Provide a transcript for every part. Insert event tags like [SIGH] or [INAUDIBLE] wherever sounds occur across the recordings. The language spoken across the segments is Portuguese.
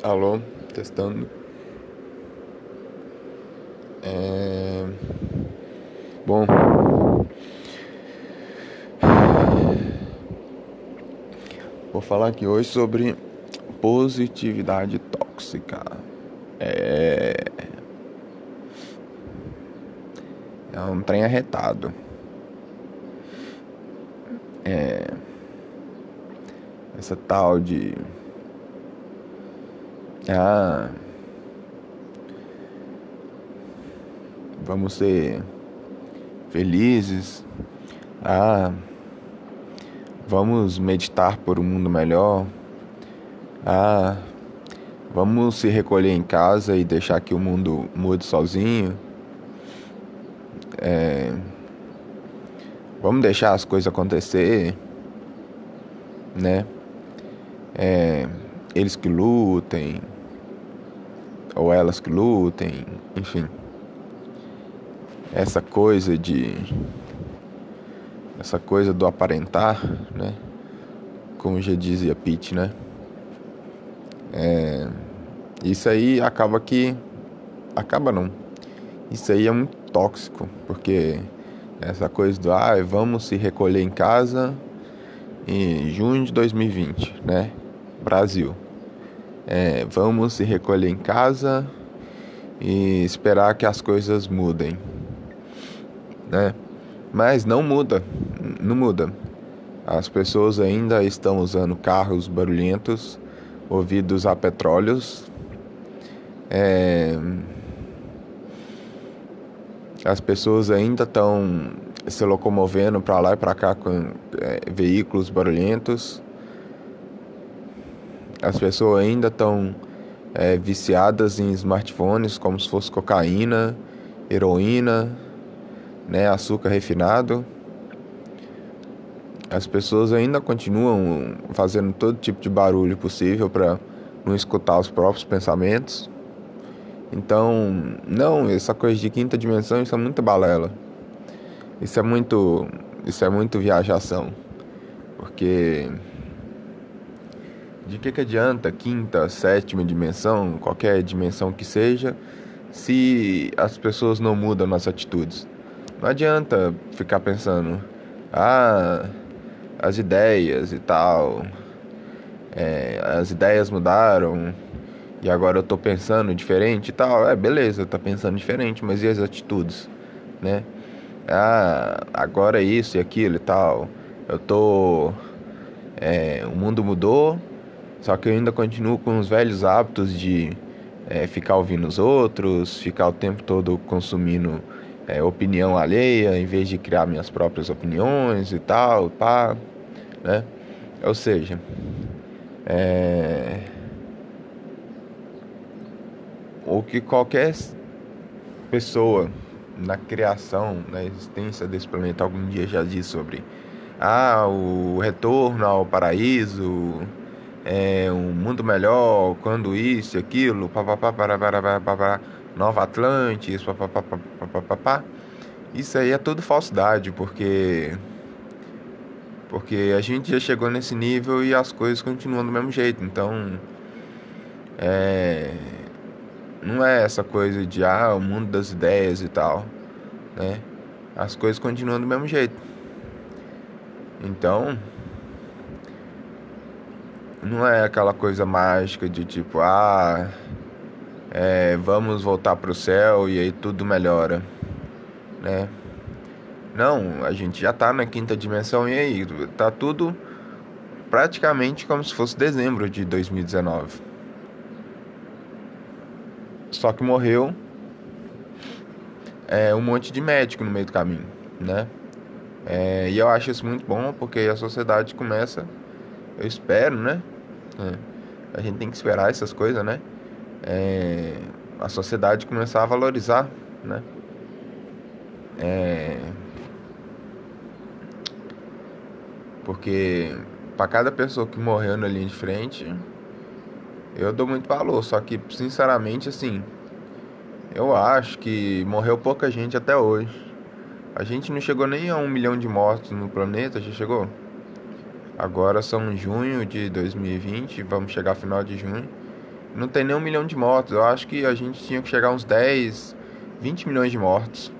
Alô, testando. É... Bom. Vou falar aqui hoje sobre positividade tóxica. É. É um trem arretado. É. Essa tal de ah. Vamos ser felizes. Ah. Vamos meditar por um mundo melhor. Ah. Vamos se recolher em casa e deixar que o mundo mude sozinho. É, vamos deixar as coisas acontecer, né? É, eles que lutem, ou elas que lutem, enfim. Essa coisa de. Essa coisa do aparentar, né? Como já dizia Pete, né? É, isso aí acaba que. Acaba não. Isso aí é muito tóxico, porque essa coisa do ah, vamos se recolher em casa em junho de 2020, né? Brasil. É, vamos se recolher em casa e esperar que as coisas mudem, né? Mas não muda, não muda. As pessoas ainda estão usando carros barulhentos, movidos a petróleos. É... As pessoas ainda estão se locomovendo para lá e para cá com é, veículos barulhentos as pessoas ainda estão é, viciadas em smartphones como se fosse cocaína, heroína, né, açúcar refinado. As pessoas ainda continuam fazendo todo tipo de barulho possível para não escutar os próprios pensamentos. Então, não, essa coisa de quinta dimensão, isso é muito balela. Isso é muito, isso é muito viajação. Porque de que, que adianta quinta, sétima dimensão, qualquer dimensão que seja, se as pessoas não mudam nas atitudes? Não adianta ficar pensando, ah, as ideias e tal, é, as ideias mudaram e agora eu tô pensando diferente e tal. É, beleza, tá pensando diferente, mas e as atitudes, né? Ah, agora é isso e aquilo e tal. Eu tô. É, o mundo mudou, só que eu ainda continuo com os velhos hábitos de é, ficar ouvindo os outros, ficar o tempo todo consumindo é, opinião alheia, em vez de criar minhas próprias opiniões e tal, pá, né? Ou seja, é... o que qualquer pessoa na criação, na existência desse planeta algum dia já disse sobre ah, o retorno ao paraíso, é, um mundo melhor, quando isso e aquilo, papapá, Nova Atlantis, papapá, papapá. Isso aí é tudo falsidade, porque porque a gente já chegou nesse nível e as coisas continuam do mesmo jeito. Então, é, não é essa coisa de ah, o mundo das ideias e tal, né? As coisas continuam do mesmo jeito. Então, não é aquela coisa mágica de tipo, ah, é, vamos voltar para o céu e aí tudo melhora, né? Não, a gente já tá na quinta dimensão e aí tá tudo praticamente como se fosse dezembro de 2019. Só que morreu é, um monte de médico no meio do caminho, né? É, e eu acho isso muito bom porque a sociedade começa eu espero, né? É. A gente tem que esperar essas coisas, né? É, a sociedade começar a valorizar, né? É, porque para cada pessoa que morreu na linha de frente, eu dou muito valor. Só que, sinceramente, assim, eu acho que morreu pouca gente até hoje. A gente não chegou nem a um milhão de mortos no planeta, já chegou? Agora são junho de 2020, vamos chegar ao final de junho. não tem nem um milhão de mortos. Eu acho que a gente tinha que chegar a uns 10, 20 milhões de mortos.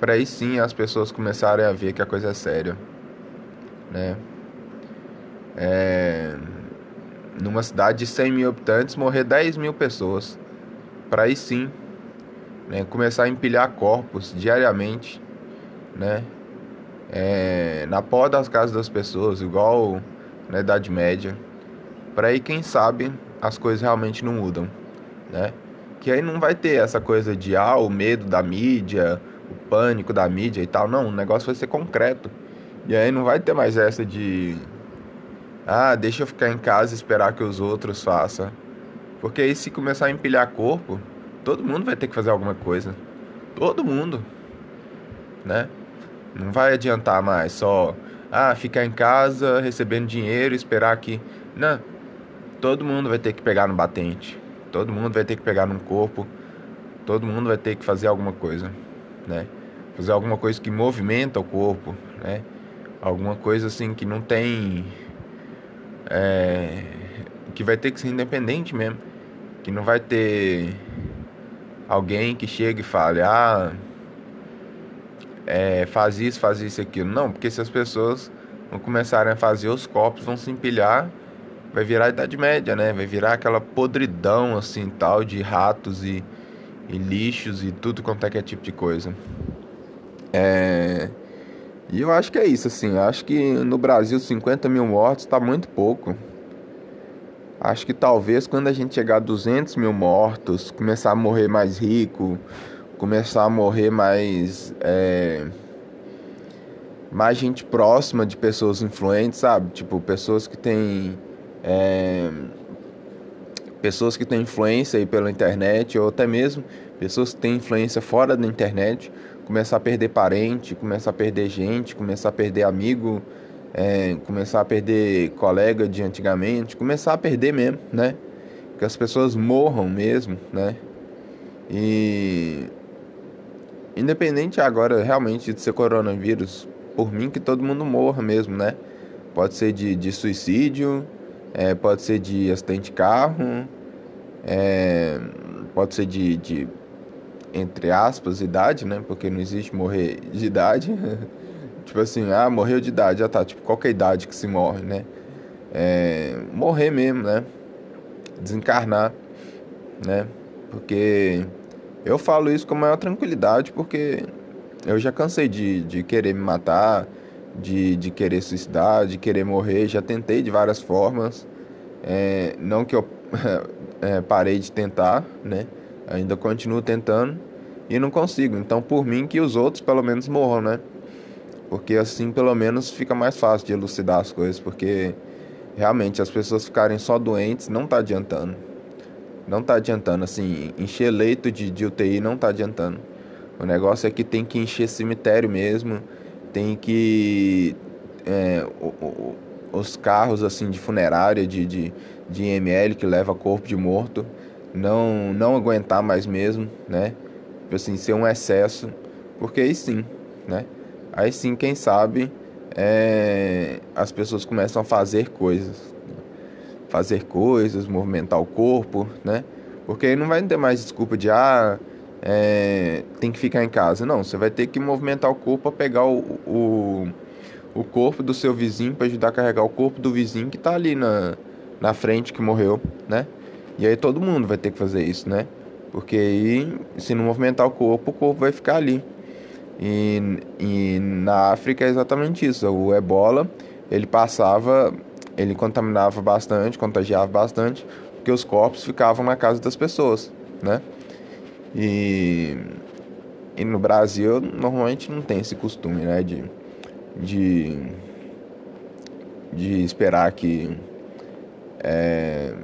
Para aí sim as pessoas começarem a ver que a coisa é séria. Né? É... Numa cidade de 100 mil habitantes, morrer 10 mil pessoas. Para aí sim né? começar a empilhar corpos diariamente. Né? É... Na porta das casas das pessoas, igual na Idade Média. Para aí, quem sabe, as coisas realmente não mudam, né? Que aí não vai ter essa coisa de ah, o medo da mídia, o pânico da mídia e tal. Não, o negócio vai ser concreto. E aí não vai ter mais essa de ah, deixa eu ficar em casa e esperar que os outros façam. Porque aí se começar a empilhar corpo, todo mundo vai ter que fazer alguma coisa. Todo mundo. Né? Não vai adiantar mais só ah, ficar em casa recebendo dinheiro esperar que. Não todo mundo vai ter que pegar no batente, todo mundo vai ter que pegar num corpo, todo mundo vai ter que fazer alguma coisa, né? Fazer alguma coisa que movimenta o corpo, né? Alguma coisa assim que não tem. É, que vai ter que ser independente mesmo. Que não vai ter alguém que chegue e fale, ah, é, faz isso, faz isso, aquilo. Não, porque se as pessoas não começarem a fazer, os corpos vão se empilhar vai virar a Idade Média, né? Vai virar aquela podridão assim tal de ratos e, e lixos e tudo quanto é que é tipo de coisa. É... E eu acho que é isso, assim. Acho que no Brasil 50 mil mortos tá muito pouco. Acho que talvez quando a gente chegar a 200 mil mortos, começar a morrer mais rico, começar a morrer mais. É... Mais gente próxima de pessoas influentes, sabe? Tipo, pessoas que têm é, pessoas que têm influência aí pela internet ou até mesmo pessoas que têm influência fora da internet começar a perder parente, começar a perder gente, começar a perder amigo, é, começar a perder colega de antigamente, começar a perder mesmo, né? Que as pessoas morram mesmo, né? E independente agora realmente de ser coronavírus, por mim que todo mundo morra mesmo, né? Pode ser de, de suicídio, é, pode ser de acidente de carro, é, pode ser de, de, entre aspas, idade, né? Porque não existe morrer de idade. [LAUGHS] tipo assim, ah, morreu de idade, já tá. Tipo, qualquer idade que se morre, né? É, morrer mesmo, né? Desencarnar, né? Porque eu falo isso com a maior tranquilidade, porque eu já cansei de, de querer me matar, de, de querer suicidar, de querer morrer. Já tentei de várias formas. É, não que eu [LAUGHS] é, parei de tentar, né? Ainda continuo tentando e não consigo. Então, por mim, que os outros pelo menos morram, né? Porque assim, pelo menos, fica mais fácil de elucidar as coisas. Porque realmente as pessoas ficarem só doentes não tá adiantando. Não tá adiantando. Assim, encher leito de, de UTI não tá adiantando. O negócio é que tem que encher cemitério mesmo tem que é, o, o, os carros assim de funerária de, de, de IML que leva corpo de morto não não aguentar mais mesmo, né? Tipo assim, ser um excesso, porque aí sim, né? Aí sim, quem sabe é, as pessoas começam a fazer coisas, fazer coisas, movimentar o corpo, né? Porque aí não vai ter mais desculpa de ah, é, tem que ficar em casa. Não, você vai ter que movimentar o corpo para pegar o, o, o, corpo do seu vizinho para ajudar a carregar o corpo do vizinho que está ali na, na frente que morreu, né? E aí todo mundo vai ter que fazer isso, né? Porque aí, se não movimentar o corpo, o corpo vai ficar ali. E, e na África é exatamente isso. O ebola, ele passava, ele contaminava bastante, contagiava bastante, porque os corpos ficavam na casa das pessoas, né? E, e no Brasil normalmente não tem esse costume, né? De, de, de esperar que. É,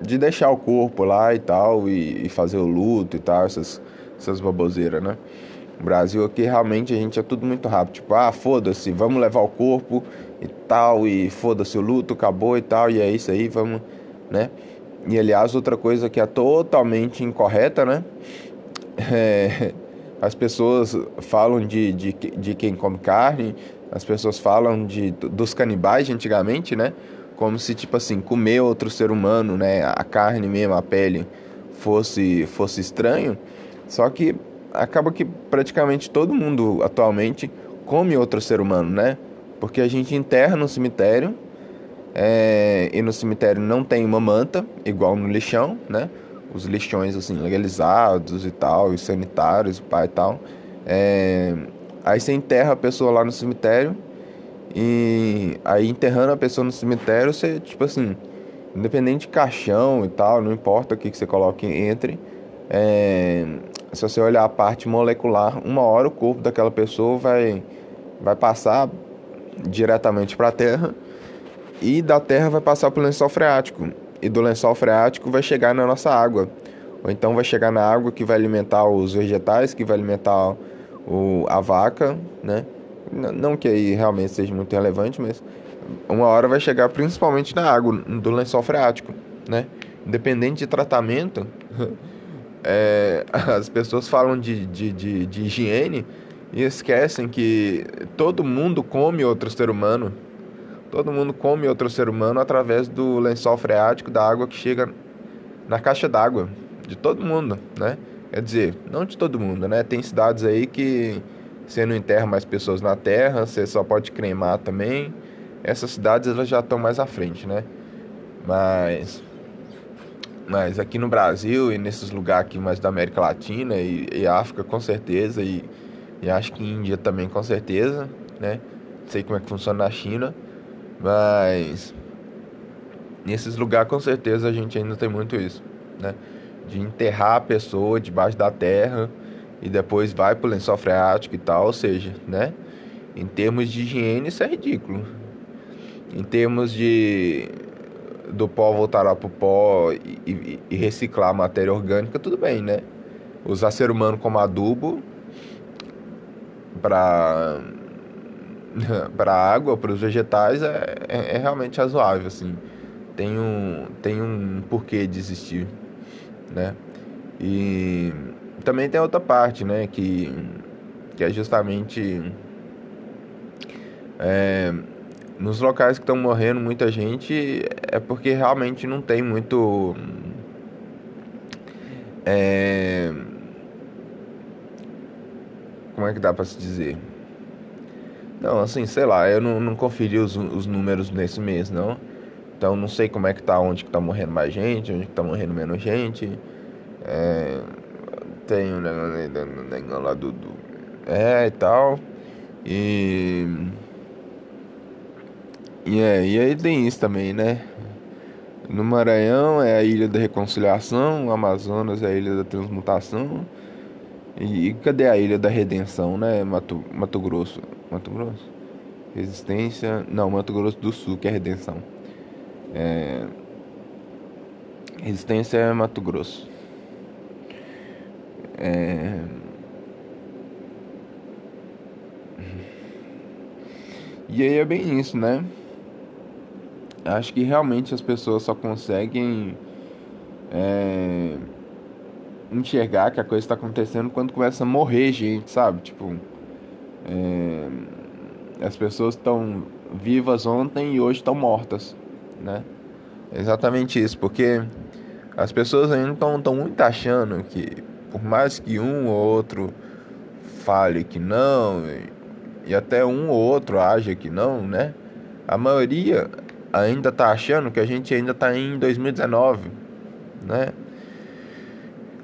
de deixar o corpo lá e tal, e, e, fazer o luto e tal, essas, essas baboseiras, né? No Brasil aqui realmente a gente é tudo muito rápido, tipo, ah, foda-se, vamos levar o corpo e tal, e foda-se o luto, acabou e tal, e é isso aí, vamos, né? E aliás, outra coisa que é totalmente incorreta, né? [LAUGHS] É, as pessoas falam de, de, de quem come carne, as pessoas falam de, dos canibais de antigamente, né? como se tipo assim comer outro ser humano, né, a carne mesmo, a pele fosse fosse estranho. Só que acaba que praticamente todo mundo atualmente come outro ser humano, né? Porque a gente enterra no cemitério é, e no cemitério não tem uma manta igual no lixão, né? Os lixões assim legalizados e tal, os sanitários, pai e tal. É, aí você enterra a pessoa lá no cemitério e aí enterrando a pessoa no cemitério, você, tipo assim, independente de caixão e tal, não importa o que, que você coloque entre, é, se você olhar a parte molecular, uma hora o corpo daquela pessoa vai, vai passar diretamente para a Terra e da Terra vai passar para o lençol freático e do lençol freático vai chegar na nossa água ou então vai chegar na água que vai alimentar os vegetais, que vai alimentar o, a vaca, né? Não que aí realmente seja muito relevante, mas uma hora vai chegar principalmente na água, do lençol freático, né? Independente de tratamento, [LAUGHS] é, [LAUGHS] as pessoas falam de, de, de, de higiene e esquecem que todo mundo come outro ser humano. Todo mundo come outro ser humano através do lençol freático da água que chega na caixa d'água. De todo mundo, né? Quer dizer, não de todo mundo, né? Tem cidades aí que você não enterra mais pessoas na terra, você só pode cremar também. Essas cidades elas já estão mais à frente, né? Mas mas aqui no Brasil e nesses lugares aqui mais da América Latina e, e África com certeza e, e acho que Índia também com certeza, né? Não sei como é que funciona na China, mas nesses lugares com certeza a gente ainda tem muito isso, né? De enterrar a pessoa debaixo da terra e depois vai pro lençol freático e tal, ou seja, né? Em termos de higiene, isso é ridículo. Em termos de do pó voltar pro pó e, e, reciclar matéria orgânica, tudo bem, né? Usar ser humano como adubo para [LAUGHS] para água, para os vegetais é, é, é, realmente razoável, assim. Tem um tem um porquê de existir, né? E também tem outra parte, né? Que, que é justamente. É, nos locais que estão morrendo muita gente é porque realmente não tem muito. É, como é que dá para se dizer? Não, assim, sei lá, eu não, não conferi os, os números nesse mês, não. Então não sei como é que tá, onde que tá morrendo mais gente, onde que tá morrendo menos gente. É, tem o negócio lá do, do. É e tal. E. E, é, e aí tem isso também, né? No Maranhão é a Ilha da Reconciliação, o Amazonas é a Ilha da Transmutação. E, e cadê a Ilha da Redenção, né? Mato, Mato Grosso. Mato Grosso? Resistência. Não, Mato Grosso do Sul, que é Redenção. É... Resistência é Mato Grosso. É... E aí é bem isso, né? Acho que realmente as pessoas só conseguem é... enxergar que a coisa está acontecendo quando começa a morrer gente, sabe? Tipo, é... as pessoas estão vivas ontem e hoje estão mortas, né? exatamente isso, porque as pessoas ainda estão muito achando que por mais que um ou outro fale que não, e até um ou outro aja que não, né? A maioria ainda tá achando que a gente ainda tá em 2019, né?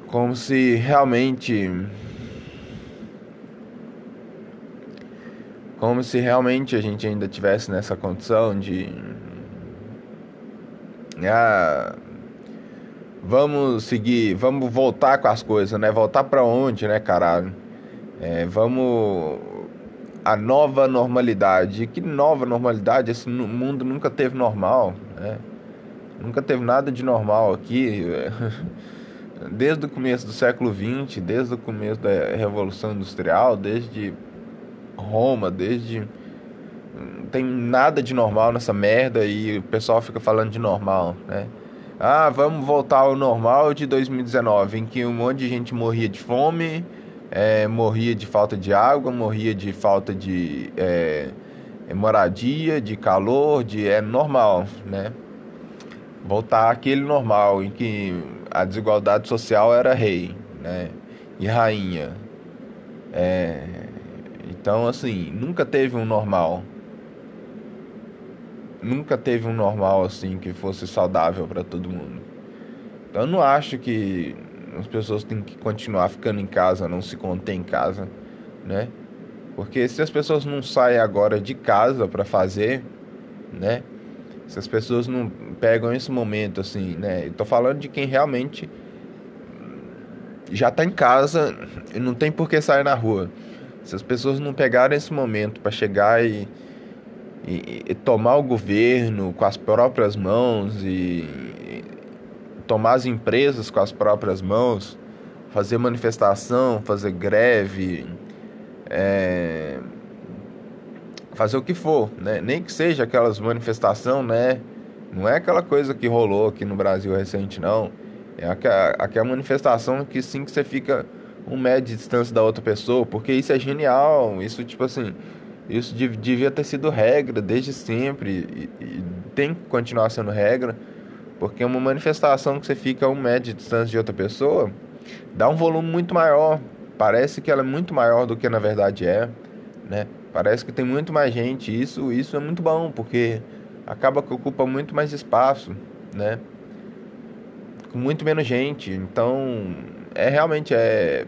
Como se realmente como se realmente a gente ainda tivesse nessa condição de ah, vamos seguir, vamos voltar com as coisas, né? Voltar para onde, né, caralho? É, vamos a nova normalidade. Que nova normalidade? Esse mundo nunca teve normal, né? Nunca teve nada de normal aqui. [LAUGHS] Desde o começo do século XX, desde o começo da Revolução Industrial, desde Roma, desde não tem nada de normal nessa merda e o pessoal fica falando de normal, né? Ah, vamos voltar ao normal de 2019, em que um monte de gente morria de fome, é, morria de falta de água, morria de falta de, é, moradia, de calor, de é normal, né? Voltar àquele normal em que a desigualdade social era rei, né? E rainha. É, então, assim, nunca teve um normal. Nunca teve um normal assim que fosse saudável para todo mundo. Então, eu não acho que as pessoas têm que continuar ficando em casa, não se conter em casa, né? Porque se as pessoas não saem agora de casa para fazer, né? Se as pessoas não pegam esse momento assim, né? Eu tô falando de quem realmente já tá em casa e não tem por que sair na rua. Se as pessoas não pegarem esse momento para chegar e, e, e, tomar o governo com as próprias mãos e, e tomar as empresas com as próprias mãos, fazer manifestação, fazer greve, é, fazer o que for, né? Nem que seja aquelas manifestação, né? Não é aquela coisa que rolou aqui no Brasil recente, não. É aquela, manifestação que sim que você fica um metro de distância da outra pessoa, porque isso é genial. Isso, tipo assim, isso devia ter sido regra desde sempre e, e tem que continuar sendo regra, porque uma manifestação que você fica a um metro de distância de outra pessoa dá um volume muito maior. Parece que ela é muito maior do que na verdade é, né? Parece que tem muito mais gente. Isso, isso é muito bom, porque acaba que ocupa muito mais espaço, né? Com muito menos gente. Então, é realmente é,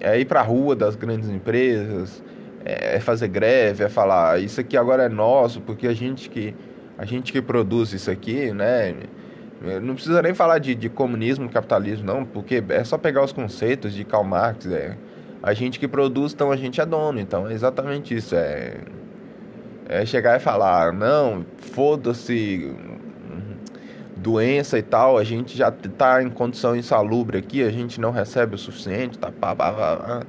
é ir para a rua das grandes empresas, é, é fazer greve, é falar isso aqui agora é nosso, porque a gente que a gente que produz isso aqui, né? Não precisa nem falar de, de comunismo, capitalismo, não, porque é só pegar os conceitos de Karl Marx, é, a gente que produz, então a gente é dono, então é exatamente isso, é, é chegar e falar, não, foda-se doença e tal, a gente já está em condição insalubre aqui, a gente não recebe o suficiente, tá, pá, pá, pá,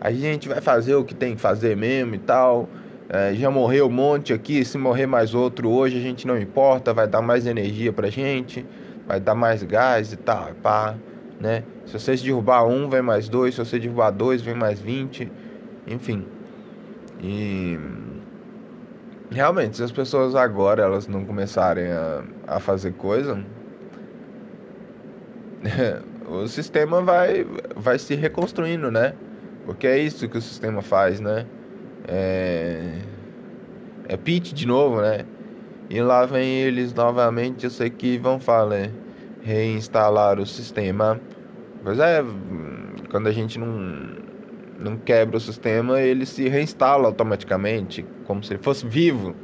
a gente vai fazer o que tem que fazer mesmo e tal. É, já morreu um monte aqui, se morrer mais outro hoje a gente não importa, vai dar mais energia pra gente, vai dar mais gás e tal, pá, né? Se você derrubar um, vem mais dois, se você derrubar dois, vem mais vinte, enfim. E realmente, se as pessoas agora elas não começarem a, a fazer coisa, [LAUGHS] o sistema vai, vai se reconstruindo, né? Porque é isso que o sistema faz, né? É, é pitch de novo, né? E lá vem eles novamente, eu sei que vão falar, reinstalar o sistema. Pois é, quando a gente não não quebra o sistema, ele se reinstala automaticamente, como se ele fosse vivo,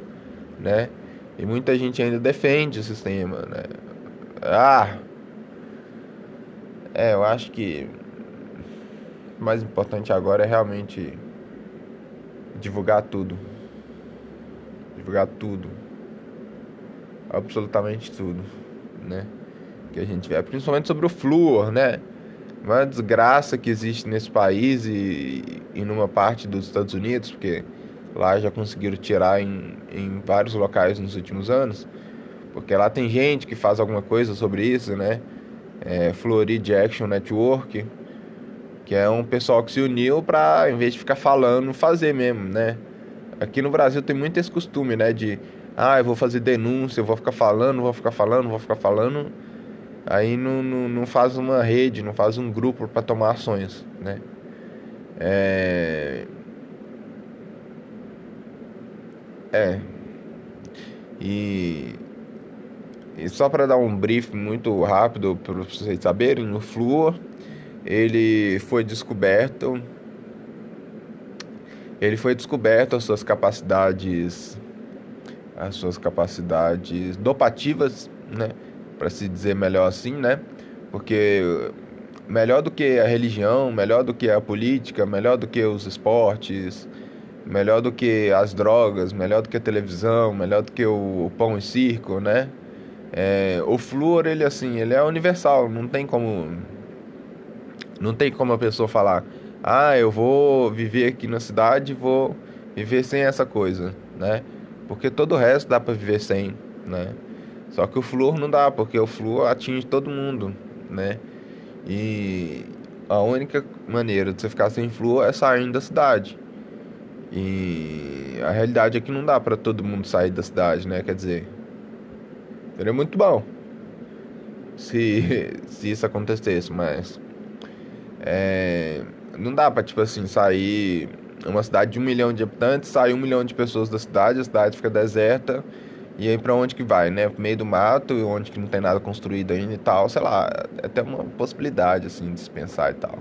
né? E muita gente ainda defende o sistema, né? Ah! É, eu acho que o mais importante agora é realmente divulgar tudo. Divulgar tudo. Absolutamente tudo, né? Que a gente vê, principalmente sobre o flúor, né? uma desgraça que existe nesse país e, e numa parte dos Estados Unidos, porque lá já conseguiram tirar em, em vários locais nos últimos anos, porque lá tem gente que faz alguma coisa sobre isso, né? É, Florida Action Network, que é um pessoal que se uniu para, em vez de ficar falando, fazer mesmo, né? Aqui no Brasil tem muito esse costume, né? De, ah, eu vou fazer denúncia, eu vou ficar falando, vou ficar falando, vou ficar falando aí não, não, não faz uma rede, não faz um grupo para tomar ações, né? É... é. E, e só para dar um brief muito rápido para vocês saberem, o flúor ele foi descoberto ele foi descoberto as suas capacidades as suas capacidades dopativas, né? para se dizer melhor assim, né? Porque melhor do que a religião, melhor do que a política, melhor do que os esportes, melhor do que as drogas, melhor do que a televisão, melhor do que o, pão e circo, né? É, o flúor, ele assim, ele é universal, não tem como não tem como a pessoa falar: "Ah, eu vou viver aqui na cidade, vou viver sem essa coisa", né? Porque todo o resto dá para viver sem, né? Só que o flúor não dá, porque o flúor atinge todo mundo, né? E a única maneira de você ficar sem flúor é saindo da cidade. E a realidade é que não dá para todo mundo sair da cidade, né? Quer dizer, seria muito bom se, [LAUGHS] se isso acontecesse, mas é, não dá pra, tipo assim, sair uma cidade de um milhão de habitantes, sair um milhão de pessoas da cidade, a cidade fica deserta, e aí pra onde que vai, né? Pro meio do mato, onde que não tem nada construído ainda e tal, sei lá, é até uma possibilidade, assim, de se pensar e tal.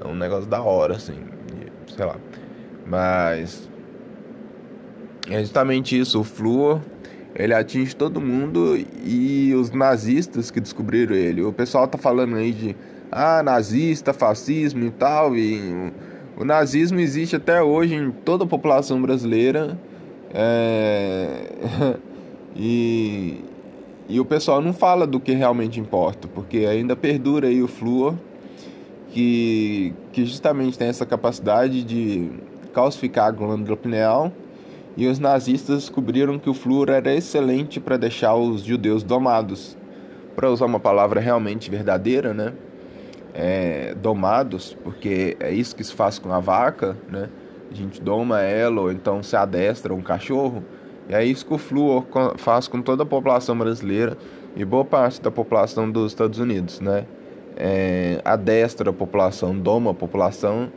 É um negócio da hora, assim, sei lá. Mas é justamente isso, o flúor, ele atinge todo mundo e os nazistas que descobriram ele. O pessoal tá falando aí de ah, nazista, fascismo e tal, e o nazismo existe até hoje em toda a população brasileira. É... [LAUGHS] e, e o pessoal não fala do que realmente importa, porque ainda perdura aí o flúor, que, que justamente tem essa capacidade de calcificar a glândula pineal, e os nazistas descobriram que o flúor era excelente para deixar os judeus domados. Para usar uma palavra realmente verdadeira, né? É, domados, porque é isso que se faz com a vaca, né? A gente doma ela, ou então se adestra um cachorro. E é isso que o flúor faz com toda a população brasileira e boa parte da população dos Estados Unidos, né? É, adestra a população, doma a população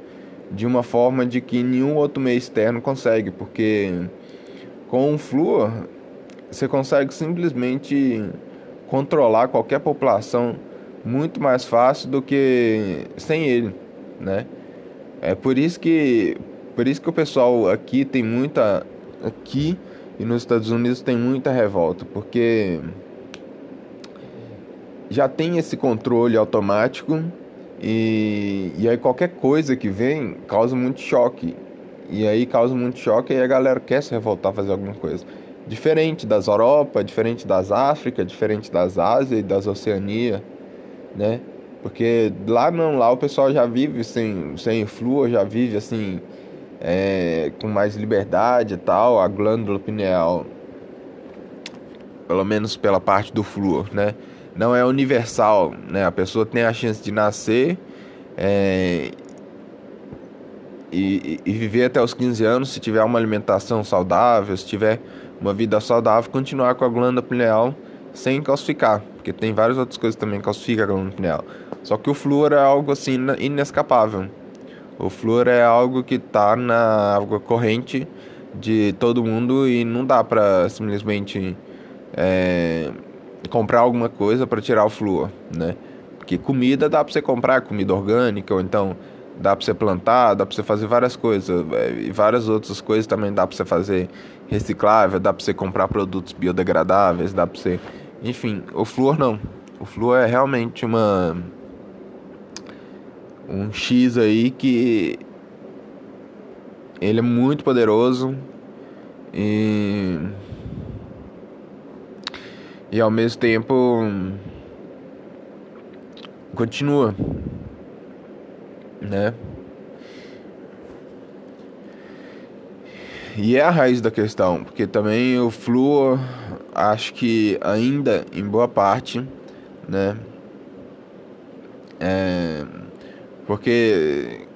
de uma forma de que nenhum outro meio externo consegue, porque com o flúor você consegue simplesmente controlar qualquer população muito mais fácil do que sem ele, né? É por isso que por isso que o pessoal aqui tem muita aqui e nos Estados Unidos tem muita revolta, porque já tem esse controle automático e, e aí qualquer coisa que vem causa muito choque. E aí causa muito choque e a galera quer se revoltar, fazer alguma coisa. Diferente das Europa, diferente das África, diferente das Ásia e das Oceania, né? Porque lá não, lá o pessoal já vive sem, sem flúor, já vive assim, é, com mais liberdade e tal, a glândula pineal, pelo menos pela parte do flúor, né? não é universal, né? A pessoa tem a chance de nascer é, e, e, viver até os 15 anos se tiver uma alimentação saudável, se tiver uma vida saudável, continuar com a glândula pineal sem calcificar, porque tem várias outras coisas também que calcificam a pineal. Só que o flúor é algo assim inescapável. O flúor é algo que está na água corrente de todo mundo e não dá para simplesmente é, comprar alguma coisa para tirar o flúor, né? Porque comida dá para você comprar, comida orgânica, ou então dá para você plantar, dá para você fazer várias coisas, é, e várias outras coisas também dá para você fazer reciclável, dá para você comprar produtos biodegradáveis, dá para você, enfim, o flúor não. O flúor é realmente uma um X aí que ele é muito poderoso e e ao mesmo tempo continua, né? E é a raiz da questão, porque também o flúor, acho que ainda em boa parte, né? É, porque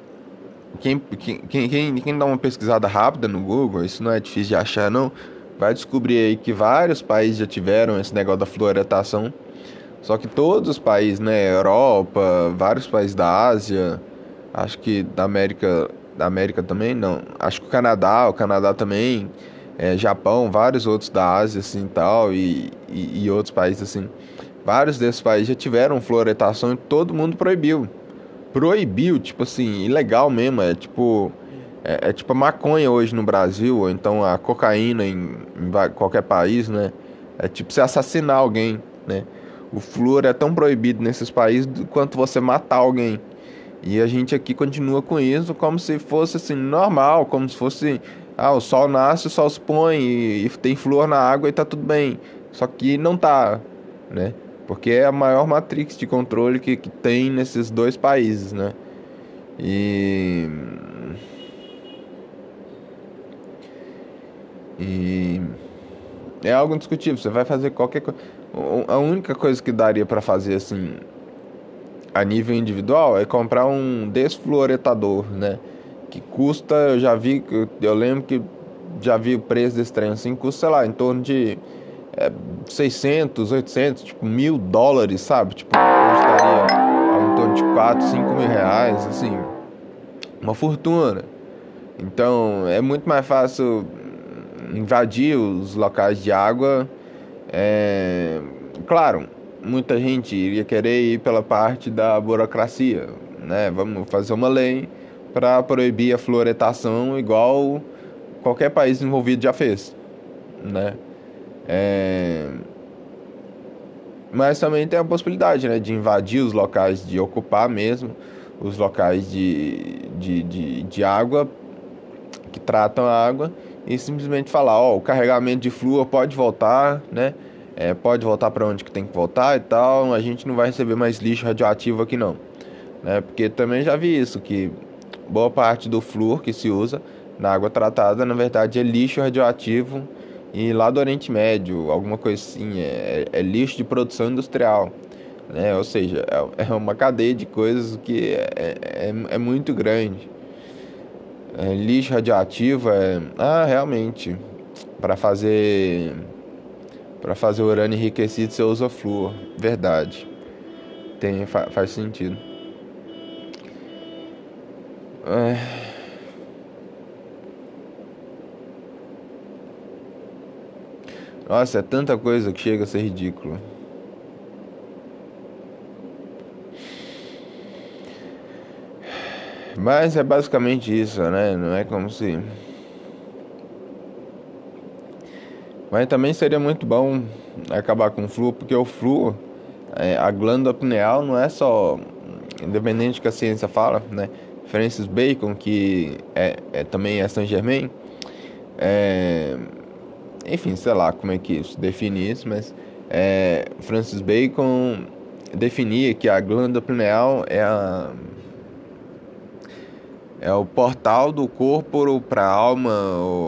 quem, quem, quem, quem dá uma pesquisada rápida no Google, isso não é difícil de achar, não vai descobrir aí que vários países já tiveram esse negócio da fluoretação. Só que todos os países, né, Europa, vários países da Ásia, acho que da América, da América também não, acho que o Canadá, o Canadá também, é, Japão, vários outros da Ásia assim tal e, e, e outros países assim, vários desses países já tiveram fluoretação e todo mundo proibiu, proibiu, tipo assim, ilegal mesmo, é tipo é, é, tipo a maconha hoje no Brasil, ou então a cocaína em, em, qualquer país, né? É tipo você assassinar alguém, né? O flúor é tão proibido nesses países quanto você matar alguém. E a gente aqui continua com isso como se fosse assim normal, como se fosse ah, o sol nasce, o sol se põe e, e tem flúor na água e tá tudo bem. Só que não tá, né? Porque é a maior matrix de controle que, que tem nesses dois países, né? E E é algo indiscutível. Você vai fazer qualquer coisa. A única coisa que daria para fazer assim a nível individual é comprar um desfluoretador, né? que custa, eu já vi, eu lembro que já vi o preço desse trem assim, custa, sei lá, em torno de é, 600, 800, tipo, mil dólares, sabe? Tipo, eu estaria em torno de 4, 5 mil reais, assim, uma fortuna. Então, é muito mais fácil invadir os locais de água. É, claro, muita gente iria querer ir pela parte da burocracia, né? Vamos fazer uma lei para proibir a fluoretação igual qualquer país envolvido já fez, né? É... Mas também tem a possibilidade, né, de invadir os locais, de ocupar mesmo os locais de, de, de, de água que tratam a água e simplesmente falar, ó, o carregamento de flúor pode voltar, né? É, pode voltar para onde que tem que voltar e tal. A gente não vai receber mais lixo radioativo aqui não, né? Porque também já vi isso que boa parte do flúor que se usa na água tratada, na verdade, é lixo radioativo e lá do Oriente Médio, alguma coisa assim, é, é lixo de produção industrial. Né? Ou seja, é, é uma cadeia de coisas que é, é, é muito grande. É, lixo radioativo é. Ah, realmente. Para fazer. Para fazer urânio enriquecido você usa flúor. Verdade. Tem, fa, faz sentido. É. Nossa, é tanta coisa que chega a ser ridículo. Mas é basicamente isso, né? Não é como se. Mas também seria muito bom acabar com o fluo, porque o fluo, é, a glândula pineal não é só. Independente que a ciência fala, né? Francis Bacon, que é, é também é Saint Germain, é, enfim, sei lá como é que se define isso, mas é, Francis Bacon definia que a glândula pineal é a é o portal do corpo para a alma,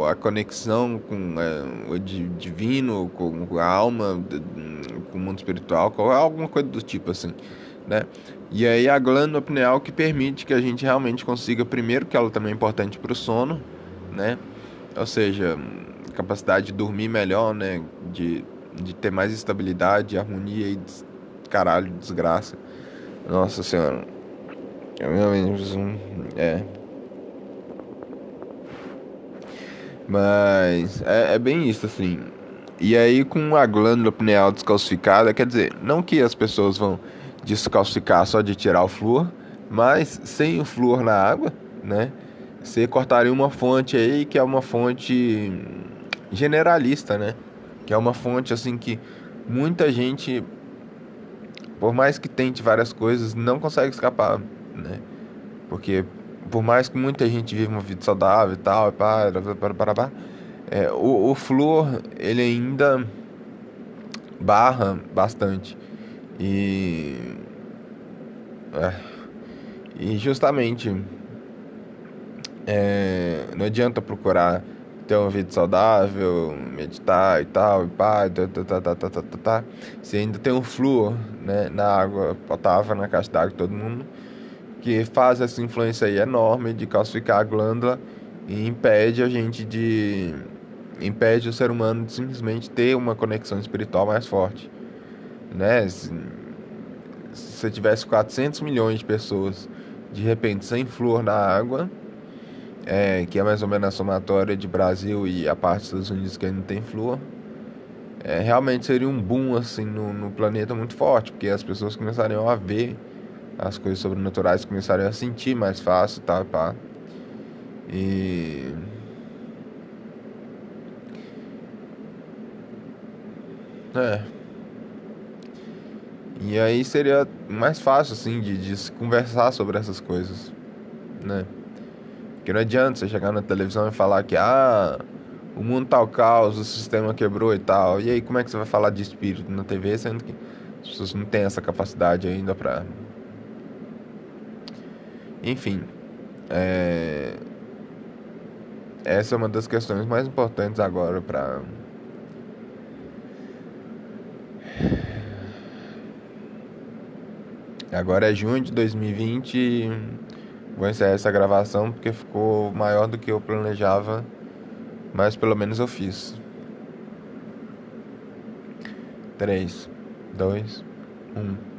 a conexão com é, o divino, com a alma, com o mundo espiritual, alguma coisa do tipo assim, né? E aí a glândula pineal que permite que a gente realmente consiga, primeiro que ela também é importante para o sono, né? Ou seja, capacidade de dormir melhor, né? De, de ter mais estabilidade, harmonia e caralho, desgraça. Nossa senhora. Eu realmente. É. Mas é, é bem isso, assim. E aí, com a glândula pineal descalcificada, quer dizer, não que as pessoas vão descalcificar só de tirar o flúor, mas sem o flúor na água, né? Você cortaria uma fonte aí que é uma fonte generalista, né? Que é uma fonte assim que muita gente, por mais que tente várias coisas, não consegue escapar, né? Porque por mais que muita gente viva uma vida saudável e tal, pá, para, para, é, o, o flúor ele ainda barra bastante e é, e justamente é, não adianta procurar ter uma vida saudável, meditar e tal, e pá, tá, tá, tá, tá, tá, tá, tá. Você ainda tem um flúor né, na água potável, na caixa d'água de todo mundo que faz essa influência aí enorme de calcificar a glândula e impede a gente de impede o ser humano de simplesmente ter uma conexão espiritual mais forte, né? Se, você tivesse 400 milhões de pessoas de repente sem flúor na água, é, que é mais ou menos a somatória de Brasil e a parte dos Estados Unidos que ainda não tem flúor, é, realmente seria um boom assim no, no planeta muito forte, porque as pessoas começariam a ver as coisas sobrenaturais começarem a sentir mais fácil, tá, pá. E É. E aí seria mais fácil, assim, de, de conversar sobre essas coisas, né? Porque não adianta você chegar na televisão e falar que, ah, o mundo tá o caos, o sistema quebrou e tal. E aí, como é que você vai falar de espírito na TV, sendo que as pessoas não têm essa capacidade ainda pra enfim, é... essa é uma das questões mais importantes agora para Agora é junho de 2020. Vou encerrar essa gravação porque ficou maior do que eu planejava, mas pelo menos eu fiz. 3, 2, 1.